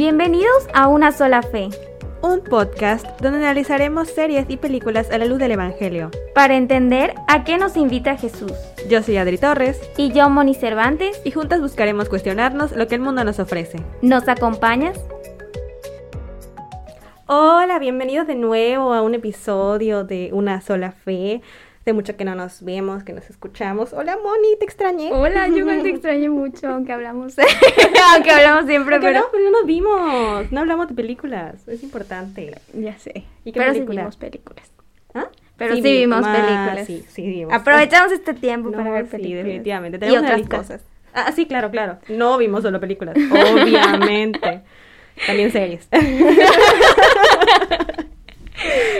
Bienvenidos a Una sola fe, un podcast donde analizaremos series y películas a la luz del Evangelio. para entender a qué nos invita Jesús. Yo soy Adri Torres Y yo, Moni Cervantes, y juntas buscaremos cuestionarnos lo que el mundo nos ofrece. ¿nos acompañas? Hola, bienvenidos de nuevo a un episodio de Una sola fe. De mucho que no nos vemos, que nos escuchamos. Hola Moni, te extrañé. Hola, yo te extraño mucho, aunque hablamos, aunque hablamos siempre, pero... no, pero no nos vimos. No hablamos de películas. Es importante. Ya sé. ¿Y qué pero película? sí vimos películas. ¿Ah? Pero sí, vimos ah, películas. Sí, sí vimos. Aprovechamos este tiempo No, para ver sí, películas. definitivamente. Y Tenemos una otras lista. cosas. Ah, sí, claro, claro. No vimos solo películas, obviamente. También series.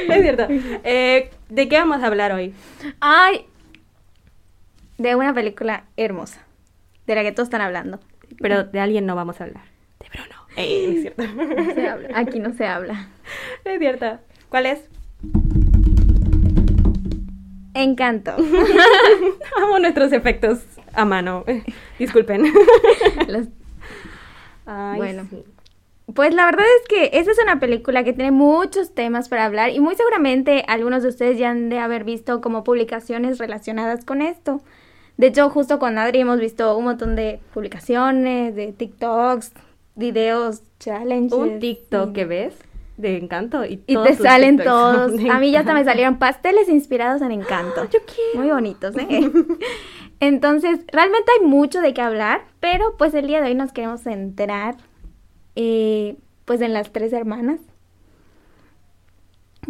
es cierto. Eh, ¿De qué vamos a hablar hoy? Ay, de una película hermosa, de la que todos están hablando. Pero de alguien no vamos a hablar. De Bruno. Eh, es cierto. No se habla. Aquí no se habla. es cierto. ¿Cuál es? Encanto. Amo nuestros efectos a mano. Disculpen. Los- Ay, Bueno. sí. Pues la verdad es que esta es una película que tiene muchos temas para hablar y muy seguramente algunos de ustedes ya han de haber visto como publicaciones relacionadas con esto. De hecho, justo con Adri hemos visto un montón de publicaciones, de TikToks, videos, challenges. Un TikTok y- que ves de Encanto y, te salen TikToks todos. A mí ya hasta me salieron pasteles inspirados en Encanto. Yo quiero. Muy bonitos, ¿eh? Entonces, realmente hay mucho de qué hablar, pero pues el día de hoy nos queremos centrar eh, pues en las tres hermanas,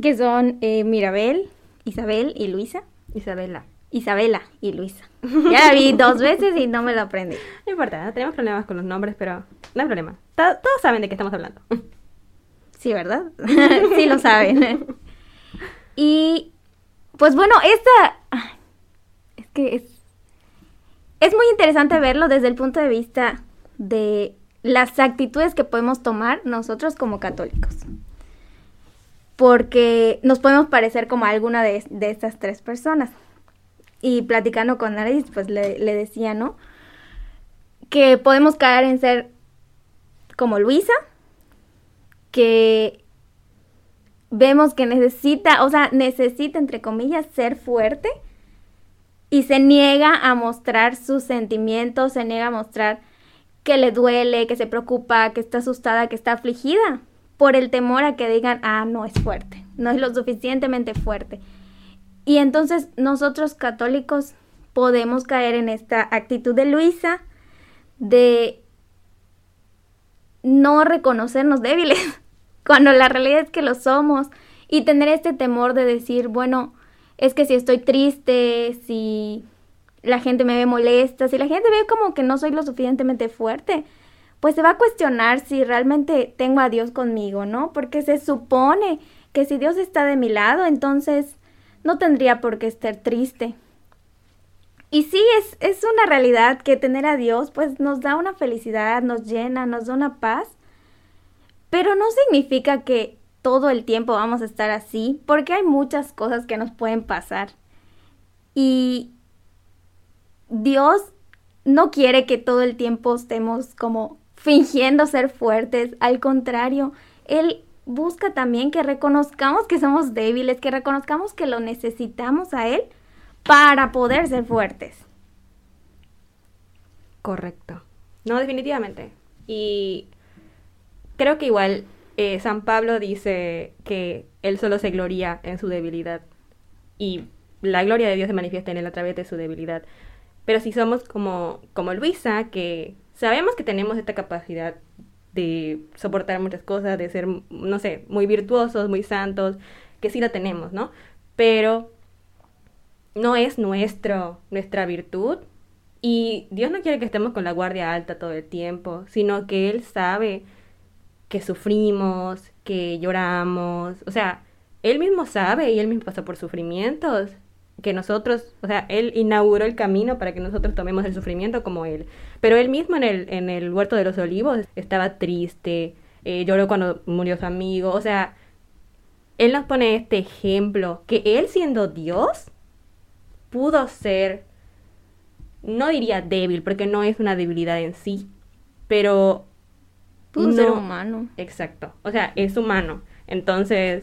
que son eh, Mirabel, Isabel y Luisa. Isabela. Isabela y Luisa. Ya la vi dos veces y no me lo aprendí. No importa, ¿no? tenemos problemas con los nombres, pero no hay problema. To- Todos saben de qué estamos hablando. Sí, ¿verdad? sí lo saben. y pues bueno, esta es que es es muy interesante verlo desde el punto de vista de las actitudes que podemos tomar nosotros como católicos. Porque nos podemos parecer como alguna de, estas tres personas. Y platicando con Aris, pues le, le decía, ¿no? Que podemos caer en ser como Luisa, que vemos que necesita, o sea, necesita, entre comillas, ser fuerte y se niega a mostrar sus sentimientos, se niega a mostrar que le duele, que se preocupa, que está asustada, que está afligida por el temor a que digan, ah, no es fuerte, no es lo suficientemente fuerte. Y entonces nosotros católicos podemos caer en esta actitud de Luisa de no reconocernos débiles, cuando la realidad es que lo somos, y tener este temor de decir, bueno, es que si estoy triste, si la gente me ve molesta, si la gente ve como que no soy lo suficientemente fuerte, pues se va a cuestionar si realmente tengo a Dios conmigo, ¿no? Porque se supone que si Dios está de mi lado, entonces no tendría por qué estar triste. Y sí, es, es una realidad que tener a Dios pues nos da una felicidad, nos llena, nos da una paz, pero no significa que todo el tiempo vamos a estar así, porque hay muchas cosas que nos pueden pasar. Y Dios no quiere que todo el tiempo estemos como fingiendo ser fuertes, al contrario, Él busca también que reconozcamos que somos débiles, que reconozcamos que lo necesitamos a Él para poder ser fuertes. Correcto. No, definitivamente. Y creo que igual eh, San Pablo dice que él solo se gloria en su debilidad. Y la gloria de Dios se manifiesta en él a través de su debilidad. Pero si somos como, como Luisa, que sabemos que tenemos esta capacidad de soportar muchas cosas, de ser, no sé, muy virtuosos, muy santos, que sí la tenemos, ¿no? Pero no es nuestro, nuestra virtud. Y Dios no quiere que estemos con la guardia alta todo el tiempo, sino que Él sabe que sufrimos, que lloramos. O sea, Él mismo sabe y Él mismo pasó por sufrimientos. Que nosotros, o sea, Él inauguró el camino para que nosotros tomemos el sufrimiento como Él. Pero Él mismo en el, en el huerto de los olivos estaba triste, eh, lloró cuando murió su amigo. O sea, Él nos pone este ejemplo, que Él siendo Dios pudo ser, no diría débil, porque no es una debilidad en sí, pero no- ser humano. Exacto. O sea, es humano. Entonces,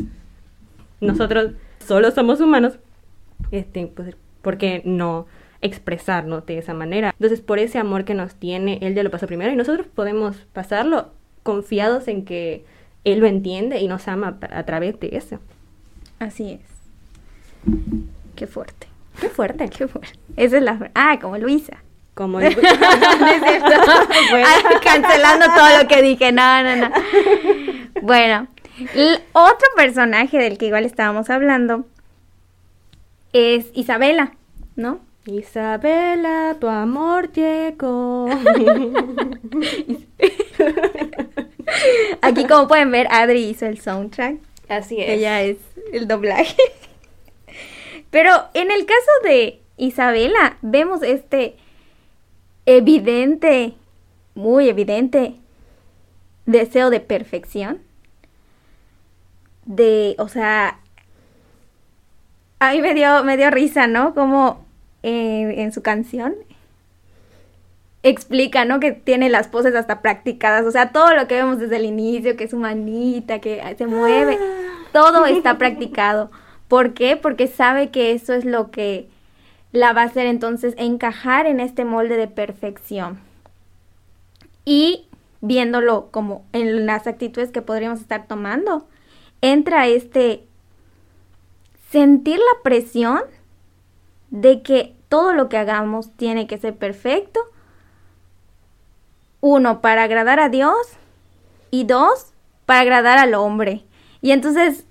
nosotros solo somos humanos. Este, pues, ¿por qué no expresarnos de esa manera? Entonces, por ese amor que nos tiene, Él ya lo pasó primero y nosotros podemos pasarlo confiados en que Él lo entiende y nos ama a través de eso. Así es. Qué fuerte. Qué fuerte. Qué fuerte. Esa es la... Ah, como Luisa. Como el-. Bueno. Ah, Cancelando todo lo que dije. No, no, no. Bueno, otro personaje del que igual estábamos hablando es Isabela, ¿no? Isabela, tu amor llegó. Aquí como pueden ver, Adri hizo el soundtrack. Así es. Ella es el doblaje. Pero en el caso de Isabela, vemos este evidente, muy evidente deseo de perfección. De, o sea, a mí me dio, me dio risa, ¿no? Como eh, en su canción explica, ¿no? Que tiene las poses hasta practicadas, o sea, todo lo que vemos desde el inicio, que su manita, que se mueve, todo está practicado. ¿Por qué? Porque sabe que eso es lo que la va a hacer entonces encajar en este molde de perfección. Y viéndolo como en las actitudes que podríamos estar tomando, entra este sentir la presión de que todo lo que hagamos tiene que ser perfecto. Uno, para agradar a Dios. Y dos, para agradar al hombre. Y entonces,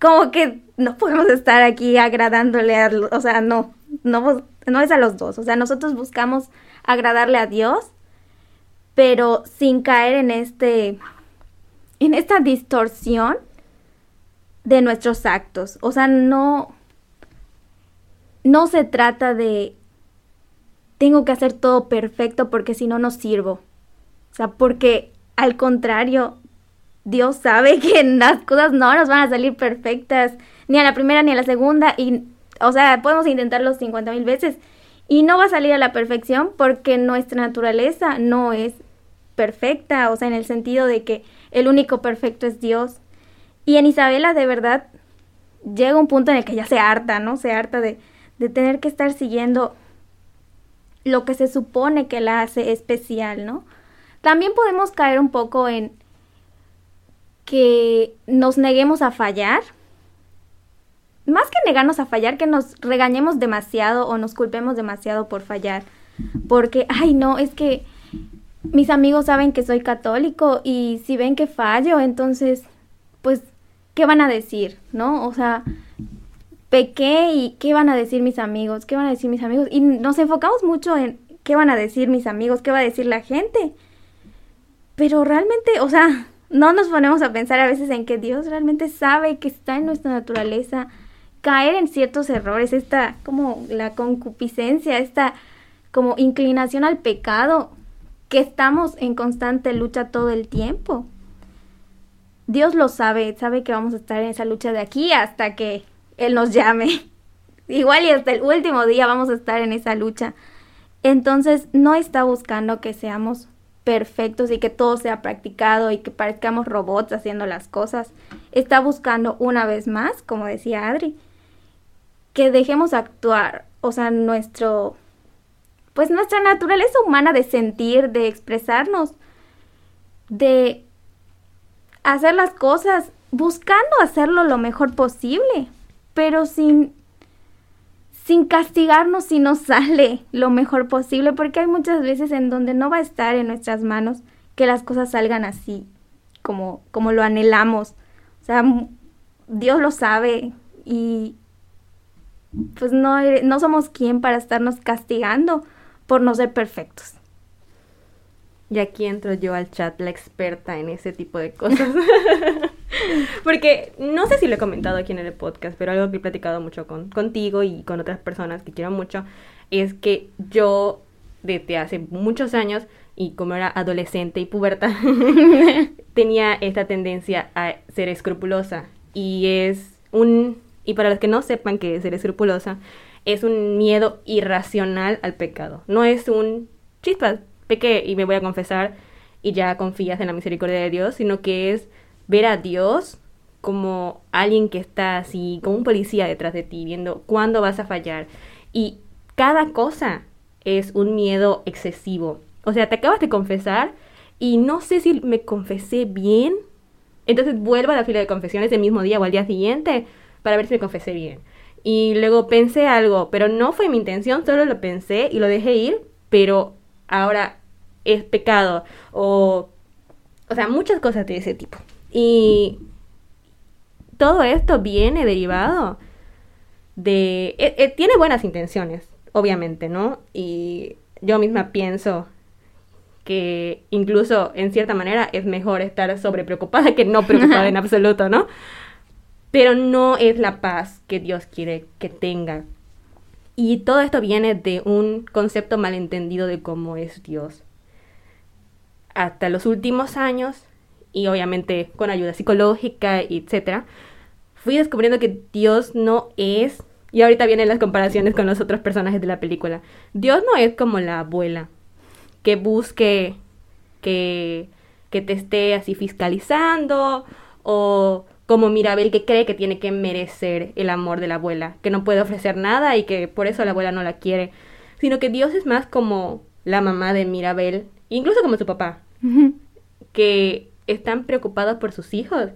como que no podemos estar aquí agradándole a... O sea, no, no, no es a los dos. O sea, nosotros buscamos agradarle a Dios, pero sin caer en este... En esta distorsión de nuestros actos. O sea, no no se trata de tengo que hacer todo perfecto porque si no no sirvo. O sea, porque al contrario, Dios sabe que las cosas no nos van a salir perfectas, ni a la primera ni a la segunda, y, o sea, podemos intentarlo 50 mil veces, y no va a salir a la perfección porque nuestra naturaleza no es perfecta, o sea, en el sentido de que el único perfecto es Dios. Y en Isabela, de verdad, llega un punto en el que ya se harta, ¿no? Se harta de, de tener que estar siguiendo lo que se supone que la hace especial, ¿no? También podemos caer un poco en que nos neguemos a fallar. Más que negarnos a fallar, que nos regañemos demasiado o nos culpemos demasiado por fallar. Porque, ay, no, es que mis amigos saben que soy católico y si ven que fallo, entonces, ¿qué van a decir? ¿No? O sea, pequé y ¿qué van a decir mis amigos? ¿Qué van a decir mis amigos? Y nos enfocamos mucho en qué van a decir mis amigos, qué va a decir la gente. Pero realmente, o sea, no nos ponemos a pensar a veces en que Dios realmente sabe que está en nuestra naturaleza caer en ciertos errores, esta como la concupiscencia, esta como inclinación al pecado, que estamos en constante lucha todo el tiempo. Dios lo sabe, sabe que vamos a estar en esa lucha de aquí hasta que Él nos llame. Igual y hasta el último día vamos a estar en esa lucha. Entonces no está buscando que seamos perfectos y que todo sea practicado y que parezcamos robots haciendo las cosas. Está buscando una vez más, como decía Adri, que dejemos actuar, o sea, nuestro, pues nuestra naturaleza humana de sentir, de expresarnos, de hacer las cosas buscando hacerlo lo mejor posible, pero sin sin castigarnos si no sale lo mejor posible, porque hay muchas veces en donde no va a estar en nuestras manos que las cosas salgan así, como, como lo anhelamos. O sea, Dios lo sabe y pues no, no somos quien para estarnos castigando por no ser perfectos. Y aquí entro yo al chat, la experta en ese tipo de cosas. Porque no sé si lo he comentado aquí en el podcast, pero algo que he platicado mucho con, contigo y con otras personas que quiero mucho es que yo desde hace muchos años y como era adolescente y puberta tenía esta tendencia a ser escrupulosa y es un y para los que no sepan que ser escrupulosa es un miedo irracional al pecado no es un chispas pequé y me voy a confesar y ya confías en la misericordia de Dios, sino que es ver a Dios como alguien que está así, como un policía detrás de ti, viendo cuándo vas a fallar. Y cada cosa es un miedo excesivo. O sea, te acabas de confesar y no sé si me confesé bien. Entonces vuelvo a la fila de confesiones el mismo día o al día siguiente para ver si me confesé bien. Y luego pensé algo, pero no fue mi intención, solo lo pensé y lo dejé ir, pero ahora es pecado. O, o sea, muchas cosas de ese tipo. Y todo esto viene derivado de... Eh, eh, tiene buenas intenciones, obviamente, ¿no? Y yo misma pienso que incluso en cierta manera es mejor estar sobre preocupada que no preocupada en absoluto, ¿no? Pero no es la paz que Dios quiere que tenga. Y todo esto viene de un concepto malentendido de cómo es Dios. Hasta los últimos años, y obviamente con ayuda psicológica, etc., fui descubriendo que Dios no es, y ahorita vienen las comparaciones con los otros personajes de la película, Dios no es como la abuela que busque que, que te esté así fiscalizando o como Mirabel que cree que tiene que merecer el amor de la abuela, que no puede ofrecer nada y que por eso la abuela no la quiere, sino que Dios es más como la mamá de Mirabel, incluso como su papá, que están preocupados por sus hijos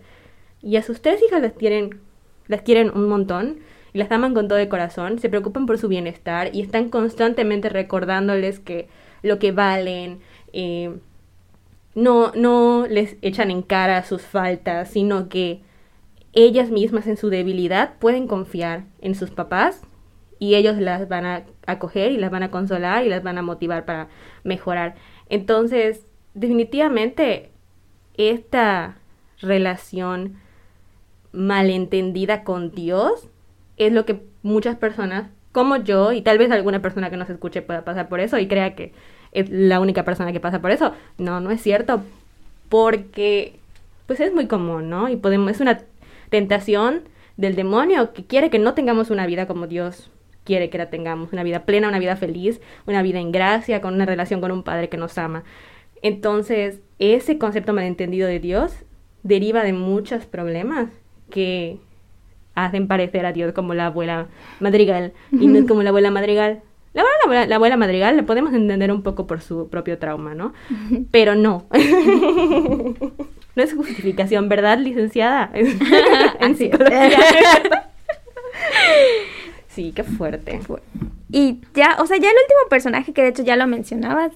y a sus tres hijas las tienen las quieren un montón y las aman con todo el corazón, se preocupan por su bienestar y están constantemente recordándoles que lo que valen, eh, no, no les echan en cara sus faltas, sino que ellas mismas en su debilidad pueden confiar en sus papás y ellos las van a acoger y las van a consolar y las van a motivar para mejorar. Entonces, definitivamente, esta relación malentendida con Dios es lo que muchas personas como yo, y tal vez alguna persona que nos escuche pueda pasar por eso y crea que es la única persona que pasa por eso. No, no es cierto, porque pues es muy común, ¿no? Y podemos, es una tentación del demonio que quiere que no tengamos una vida como Dios quiere que la tengamos, una vida plena, una vida feliz, una vida en gracia, con una relación con un Padre que nos ama. Entonces, ese concepto malentendido de Dios deriva de muchos problemas que hacen parecer a Dios como la abuela madrigal y no es como la abuela madrigal. La abuela, la abuela madrigal la podemos entender un poco por su propio trauma, ¿no? Pero no. no es justificación, ¿verdad, licenciada? en psicología. sí, qué fuerte. Y ya, o sea, ya el último personaje que de hecho ya lo mencionabas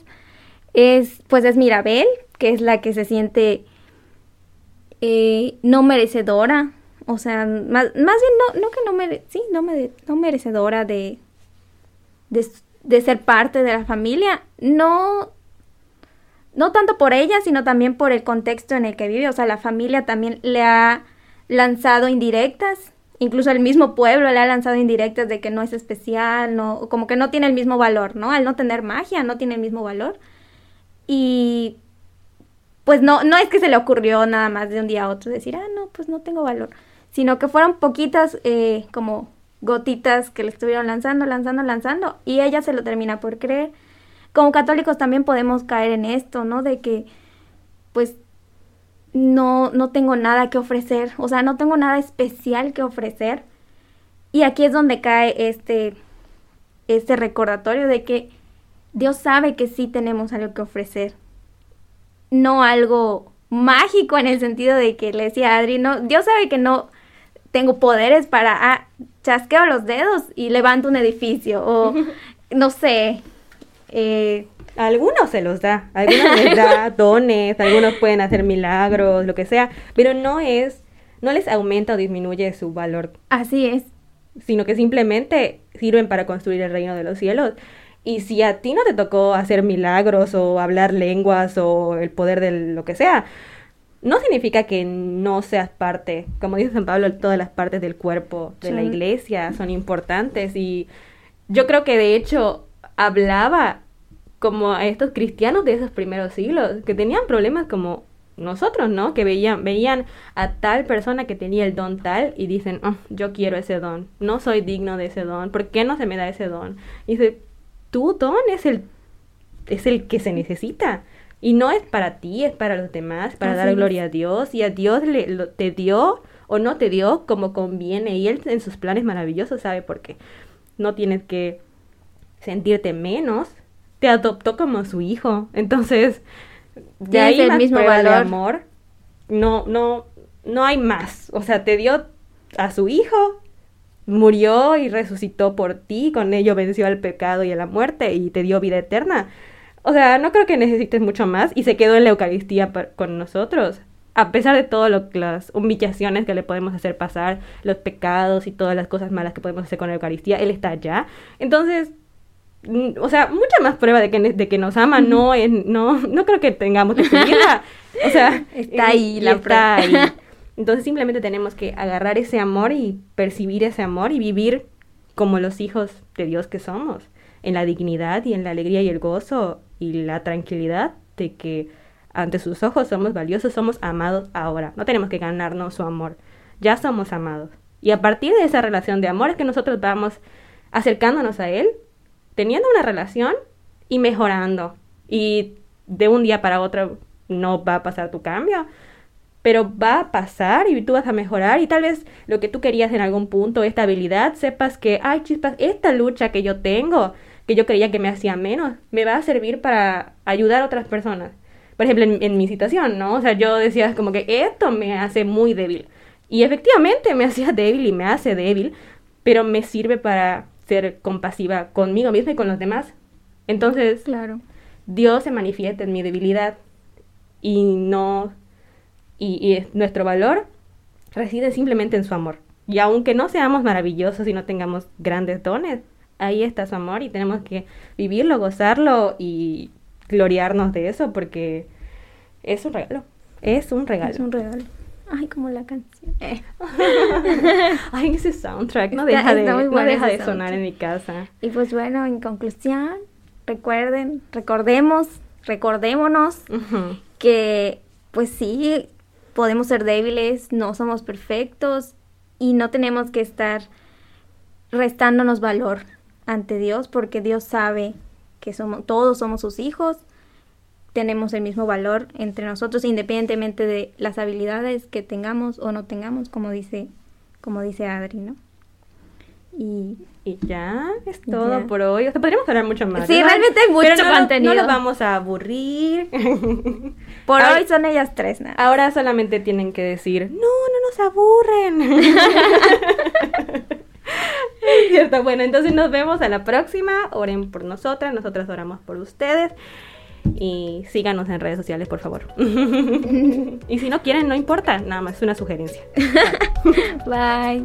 es, pues es Mirabel, que es la que se siente eh, no merecedora o sea, más, más bien no, que no, mere sí, no, me no merecedora de, de, ser parte de la familia. No, no tanto por ella, sino también por el contexto en el que vive. O sea, la familia también le ha lanzado indirectas. Incluso el mismo pueblo le ha lanzado indirectas de que no es especial, no, como que no tiene el mismo valor, ¿no? Al no tener magia, no tiene el mismo valor. Y pues no, no es que se le ocurrió nada más de un día a otro decir, ah, no, pues no tengo valor sino que fueron poquitas eh, como gotitas que le estuvieron lanzando, lanzando, lanzando, y ella se lo termina por creer. Como católicos también podemos caer en esto, ¿no? De que, pues, no, no tengo nada que ofrecer, o sea, no tengo nada especial que ofrecer. Y aquí es donde cae este, este recordatorio de que Dios sabe que sí tenemos algo que ofrecer, no algo mágico en el sentido de que le decía a Adri, no, Dios sabe que no, tengo poderes para, ah, chasqueo los dedos y levanto un edificio, o no sé. Eh, algunos se los da, algunos les da dones, algunos pueden hacer milagros, lo que sea, pero no es, no les aumenta o disminuye su valor. Así es. Sino que simplemente sirven para construir el reino de los cielos. Y si a ti no te tocó hacer milagros o hablar lenguas o el poder de lo que sea, no significa que no seas parte, como dice San Pablo, todas las partes del cuerpo de la iglesia son importantes. Y yo creo que de hecho hablaba como a estos cristianos de esos primeros siglos que tenían problemas como nosotros, ¿no? Que veían, veían a tal persona que tenía el don tal y dicen, oh, yo quiero ese don, no soy digno de ese don, ¿por qué no se me da ese don? Y dice, tu don es el, es el que se necesita Y no es para ti, es para los demás, para dar gloria a Dios. Y a Dios le, te dio o no te dio como conviene. Y Él en sus planes maravillosos sabe por qué. No tienes que sentirte menos. Te adoptó como su hijo. Entonces, de ahí el mismo valor. de amor. No, no, no hay más. O sea, te dio a su hijo, murió y resucitó por ti, con ello venció al pecado y a la muerte y te dio vida eterna. O sea, no creo que necesites mucho más y se quedó en la Eucaristía con nosotros. A pesar de todas las humillaciones que le podemos hacer pasar, los pecados y todas las cosas malas que podemos hacer con la Eucaristía, Él está allá. Entonces, mm, o sea, mucha más prueba de que, de que nos ama no, no, no creo que tengamos que seguirla. O sea, está ahí la está ahí. Entonces simplemente tenemos que agarrar ese amor y percibir ese amor y vivir como los hijos de Dios que somos, en la dignidad y en la alegría y el gozo y la tranquilidad de que ante sus ojos somos valiosos, somos amados ahora. No tenemos que ganarnos su amor, ya somos amados. Y a partir de esa relación de amor es que nosotros vamos acercándonos a Él, teniendo una relación y mejorando. Y de un día para otro no va a pasar tu cambio, pero va a pasar y tú vas a mejorar y tal vez lo que tú querías en algún punto, esta habilidad, sepas que, ay chispas, esta lucha que yo tengo, que yo creía que me hacía menos, me va a servir para ayudar a otras personas. Por ejemplo, en, mi situación, ¿no? O sea, yo decía como que esto me hace muy débil. Y efectivamente me hacía débil y me hace débil, pero me sirve para ser compasiva conmigo misma y con los demás. Entonces, claro. Dios se manifiesta en mi debilidad y no y, nuestro valor reside simplemente en su amor. Y aunque no seamos maravillosos y no tengamos grandes dones, ahí está su amor y tenemos que vivirlo, gozarlo y gloriarnos de eso porque es un regalo. Es un regalo. Es un regalo. Ay, como la canción. Eh. Ay, ese soundtrack no deja, de, no deja de sonar en mi casa. Y pues bueno, en conclusión, recuerden, recordemos, recordémonos que pues sí, podemos ser débiles, no somos perfectos y no tenemos que estar restándonos valor ante Dios porque Dios sabe que somos todos somos sus hijos, tenemos el mismo valor entre nosotros independientemente de las habilidades que tengamos o no tengamos, como dice como dice Adri, ¿no? Y, ya es todo por hoy. O sea, podríamos hablar mucho más. Sí, realmente hay mucho contenido. No, lo vamos a aburrir. por hoy son ellas tres, nada. Ahora solamente tienen que decir, no, no nos aburren. es cierto. Bueno, entonces nos vemos a la próxima. Oren por nosotras, nosotras oramos por ustedes. Y síganos en redes sociales, por favor. y si no quieren, no importa, nada más es una sugerencia. Bye.